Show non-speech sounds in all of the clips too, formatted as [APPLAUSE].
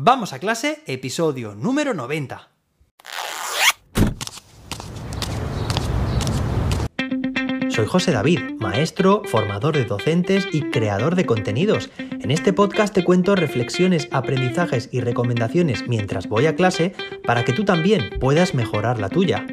Vamos a clase, episodio número 90. Soy José David, maestro, formador de docentes y creador de contenidos. En este podcast te cuento reflexiones, aprendizajes y recomendaciones mientras voy a clase para que tú también puedas mejorar la tuya.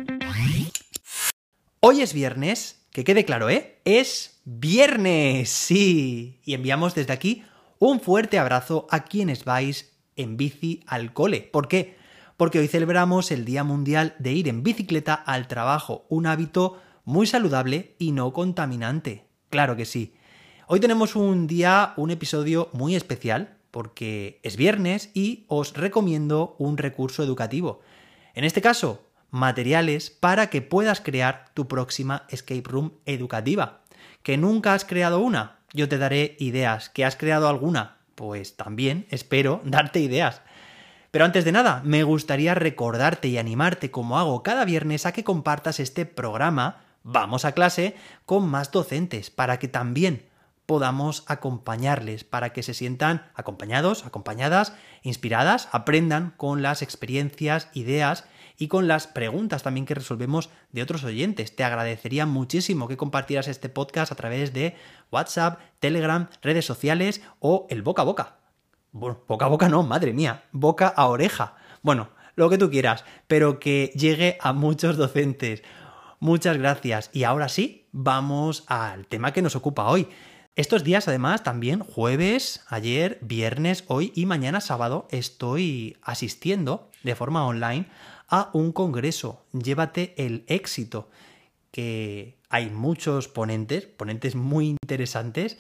Hoy es viernes, que quede claro, ¿eh? Es viernes, sí. Y enviamos desde aquí un fuerte abrazo a quienes vais en bici al cole. ¿Por qué? Porque hoy celebramos el Día Mundial de ir en bicicleta al trabajo, un hábito muy saludable y no contaminante. Claro que sí. Hoy tenemos un día, un episodio muy especial, porque es viernes y os recomiendo un recurso educativo. En este caso, materiales para que puedas crear tu próxima escape room educativa. ¿Que nunca has creado una? Yo te daré ideas. ¿Que has creado alguna? Pues también espero [LAUGHS] darte ideas. Pero antes de nada, me gustaría recordarte y animarte, como hago cada viernes, a que compartas este programa vamos a clase con más docentes para que también podamos acompañarles, para que se sientan acompañados, acompañadas, inspiradas, aprendan con las experiencias, ideas y con las preguntas también que resolvemos de otros oyentes. Te agradecería muchísimo que compartieras este podcast a través de WhatsApp, Telegram, redes sociales o el boca a boca. Bueno, boca a boca no, madre mía, boca a oreja. Bueno, lo que tú quieras, pero que llegue a muchos docentes. Muchas gracias. Y ahora sí, vamos al tema que nos ocupa hoy. Estos días, además, también jueves, ayer, viernes, hoy y mañana sábado, estoy asistiendo de forma online a un congreso. Llévate el éxito. Que hay muchos ponentes, ponentes muy interesantes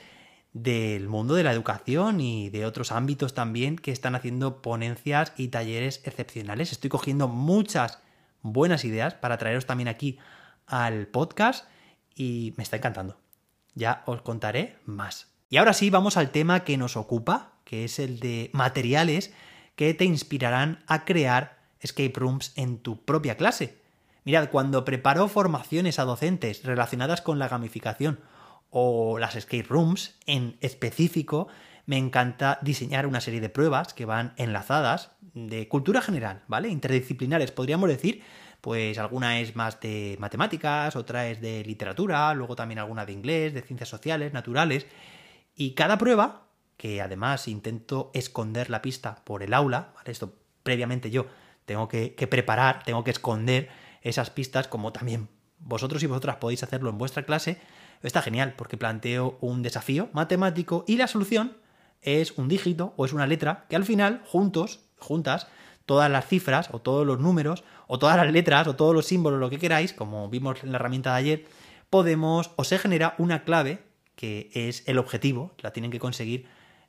del mundo de la educación y de otros ámbitos también que están haciendo ponencias y talleres excepcionales. Estoy cogiendo muchas buenas ideas para traeros también aquí al podcast y me está encantando. Ya os contaré más. Y ahora sí, vamos al tema que nos ocupa, que es el de materiales que te inspirarán a crear escape rooms en tu propia clase. Mirad, cuando preparo formaciones a docentes relacionadas con la gamificación o las escape rooms en específico, me encanta diseñar una serie de pruebas que van enlazadas de cultura general, ¿vale? Interdisciplinares, podríamos decir, pues alguna es más de matemáticas, otra es de literatura, luego también alguna de inglés, de ciencias sociales, naturales. Y cada prueba, que además intento esconder la pista por el aula, ¿vale? Esto previamente yo tengo que, preparar, tengo que esconder esas pistas, como también vosotros y vosotras podéis hacerlo en vuestra clase, está genial porque planteo un desafío matemático y la solución es un dígito o es una letra que al final, juntos, juntas, todas las cifras o todos los números o todas las letras o todos los símbolos, lo que queráis, como vimos en la herramienta de ayer, podemos o se genera una clave que es el objetivo, la tienen que conseguir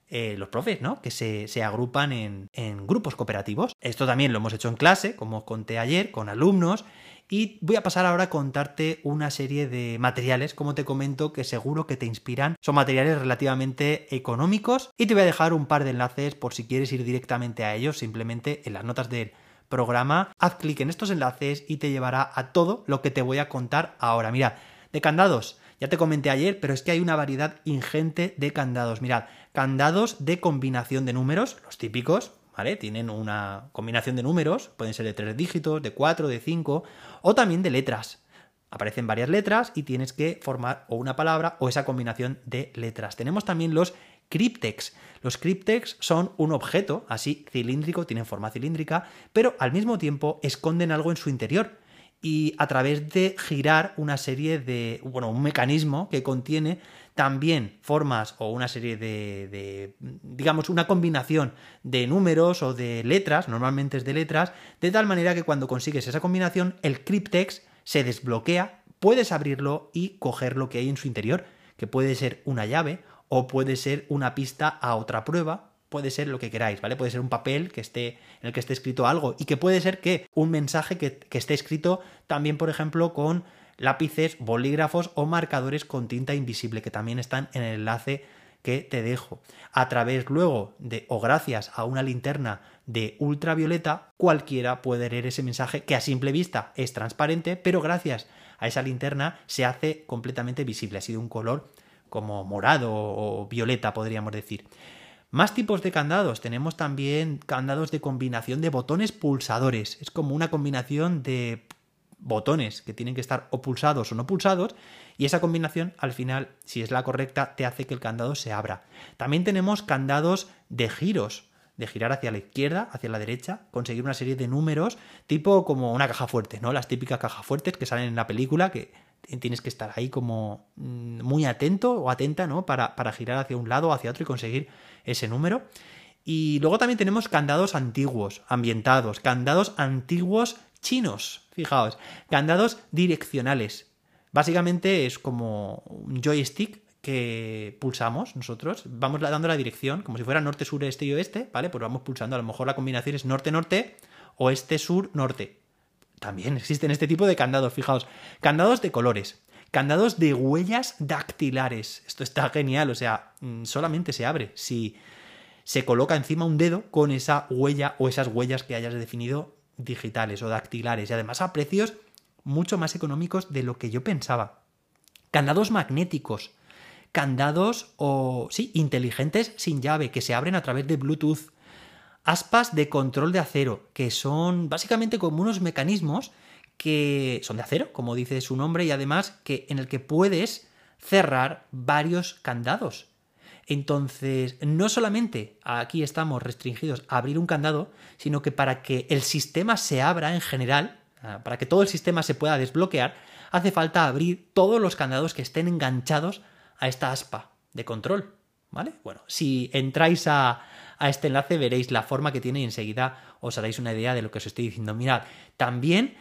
eh, los profes, ¿no? Que se, se agrupan en, en, grupos cooperativos. Esto también lo hemos hecho en clase, como os conté ayer, con alumnos, y voy a pasar ahora a contarte una serie de materiales, como te comento, que seguro que te inspiran. Son materiales relativamente económicos y te voy a dejar un par de enlaces por si quieres ir directamente a ellos, simplemente en las notas del programa. Haz clic en estos enlaces y te llevará a todo lo que te voy a contar ahora. Mirad, de candados. Ya te comenté ayer, pero es que hay una variedad ingente de candados. Mirad, candados de combinación de números, los típicos, ¿vale? Tienen una combinación de números, pueden ser de tres dígitos, de cuatro, de cinco, o también de letras. Aparecen varias letras y tienes que formar o una palabra o esa combinación de letras. Tenemos también los cryptex. Los cryptex son un objeto así cilíndrico, tienen forma cilíndrica, pero al mismo tiempo esconden algo en su interior. Y a través de girar una serie de, bueno, un mecanismo que contiene también formas o una serie de, digamos, una combinación de números o de letras, normalmente es de letras, de tal manera que cuando consigues esa combinación, el cryptex se desbloquea, puedes abrirlo y coger lo que hay en su interior, que puede ser una llave o puede ser una pista a otra prueba, puede ser lo que queráis, ¿vale? Puede ser un papel que esté, en el que esté escrito algo y que puede ser que un mensaje que, que esté escrito también, por ejemplo, con lápices, bolígrafos o marcadores con tinta invisible que también están en el enlace que te dejo. A través luego de o gracias a una linterna de ultravioleta, cualquiera puede leer ese mensaje que a simple vista es transparente, pero gracias a esa linterna se hace completamente visible, ha sido un color como morado o violeta podríamos decir. Más tipos de candados. Tenemos también candados de combinación de botones pulsadores. Es como una combinación de botones que tienen que estar o pulsados o no pulsados y esa combinación al final, si es la correcta, te hace que el candado se abra. También tenemos candados de giros, de girar hacia la izquierda, hacia la derecha, conseguir una serie de números, tipo como una caja fuerte, ¿no? Las típicas cajas fuertes que salen en la película, que tienes que estar ahí como mm, muy atento o atenta, ¿no? Para, para girar hacia un lado o hacia otro y conseguir ese número. Y luego también tenemos candados antiguos, ambientados, candados antiguos chinos, fijaos, candados direccionales. Básicamente es como un joystick que pulsamos nosotros, vamos dando la dirección, como si fuera norte, sur, este y oeste, ¿vale? Pues vamos pulsando, a lo mejor la combinación es norte, norte, oeste, sur, norte. También existen este tipo de candados, fijaos, candados de colores, candados de huellas dactilares. Esto está genial, o sea, mm, solamente se abre si se coloca encima un dedo con esa huella o esas huellas que hayas definido digitales o dactilares y además a precios mucho más económicos de lo que yo pensaba. Candados magnéticos, candados o, sí, inteligentes sin llave, que se abren a través de Bluetooth, aspas de control de acero, que son básicamente como unos mecanismos que son de acero, como dice su nombre, y además que en el que puedes cerrar varios candados. Entonces, no solamente aquí estamos restringidos a abrir un candado, sino que para que el sistema se abra en general, ah, para que todo el sistema se pueda desbloquear, hace falta abrir todos los candados que estén enganchados a esta aspa de control. ¿Vale? Bueno, si entráis a, este enlace veréis la forma que tiene y enseguida os haréis una idea de lo que os estoy diciendo. Mirad, también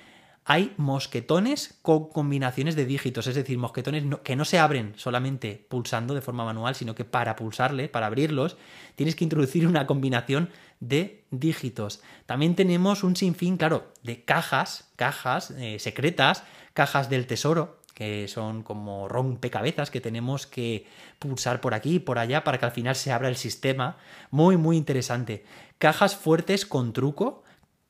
hay mosquetones con combinaciones de dígitos, es decir, mosquetones que no se abren solamente pulsando de forma manual, sino que para pulsarle, para abrirlos, tienes que introducir una combinación de dígitos. También tenemos un sinfín, claro, de cajas, cajas eh, secretas, cajas del tesoro, que son como rompecabezas que tenemos que pulsar por aquí y por allá para que al final se abra el sistema. Muy, muy interesante. Cajas fuertes con truco,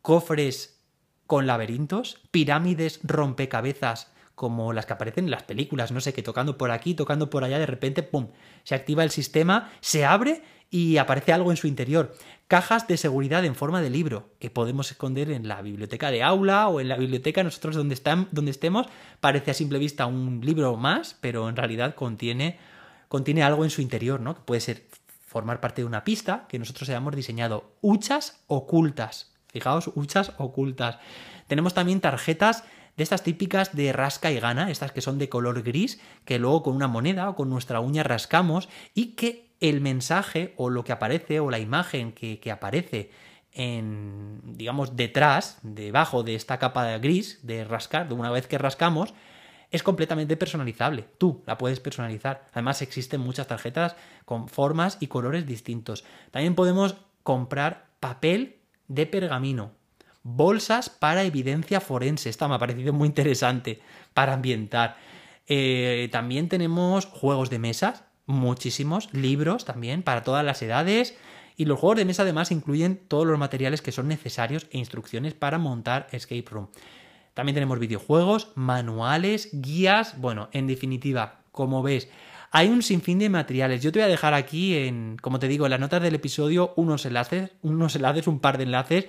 cofres con laberintos, pirámides rompecabezas como las que aparecen en las películas, no sé, que tocando por aquí, tocando por allá, de repente, ¡pum!, se activa el sistema, se abre y aparece algo en su interior. Cajas de seguridad en forma de libro que podemos esconder en la biblioteca de aula o en la biblioteca nosotros donde, donde estemos. Parece a simple vista un libro más, pero en realidad contiene, contiene algo en su interior, ¿no? Que puede ser formar parte de una pista que nosotros hayamos diseñado. Huchas ocultas. Fijaos, huchas ocultas. Tenemos también tarjetas de estas típicas de rasca y gana, estas que son de color gris, que luego con una moneda o con nuestra uña rascamos y que el mensaje o lo que aparece o la imagen que, aparece en, digamos, detrás, debajo de esta capa gris de rascar, de una vez que rascamos, es completamente personalizable. Tú la puedes personalizar. Además existen muchas tarjetas con formas y colores distintos. También podemos comprar papel de pergamino, bolsas para evidencia forense. Esta me ha parecido muy interesante para ambientar. Eh, también tenemos juegos de mesas muchísimos libros también para todas las edades. Y los juegos de mesa además incluyen todos los materiales que son necesarios e instrucciones para montar Escape Room. También tenemos videojuegos, manuales, guías, bueno, en definitiva, como ves, hay un sinfín de materiales. Yo te voy a dejar aquí en, como te digo, en las notas del episodio unos enlaces, unos enlaces, un par de enlaces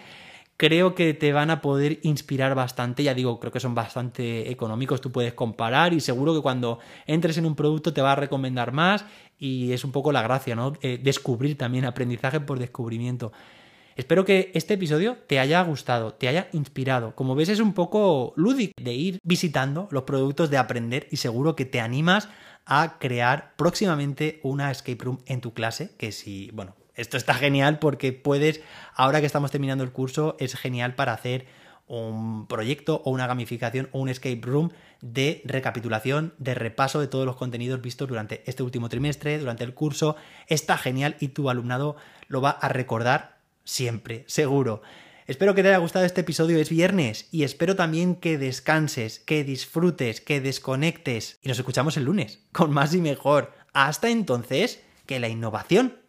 creo que te van a poder inspirar bastante. Ya digo, creo que son bastante económicos, tú puedes comparar y seguro que cuando entres en un producto te va a recomendar más y es un poco la gracia, ¿no? Eh, descubrir también aprendizaje por descubrimiento. Espero que este episodio te haya gustado, te haya inspirado. Como ves es un poco lúdico de ir visitando los productos de aprender y seguro que te animas a crear próximamente una escape room en tu clase, que si, bueno, esto está genial porque puedes, ahora que estamos terminando el curso, es genial para hacer un proyecto o una gamificación o un escape room de recapitulación, de repaso de todos los contenidos vistos durante este último trimestre, durante el curso. Está genial y tu alumnado lo va a recordar siempre, seguro. Espero que te haya gustado este episodio, es viernes y espero también que descanses, que disfrutes, que desconectes y nos escuchamos el lunes con más y mejor. Hasta entonces, que la innovación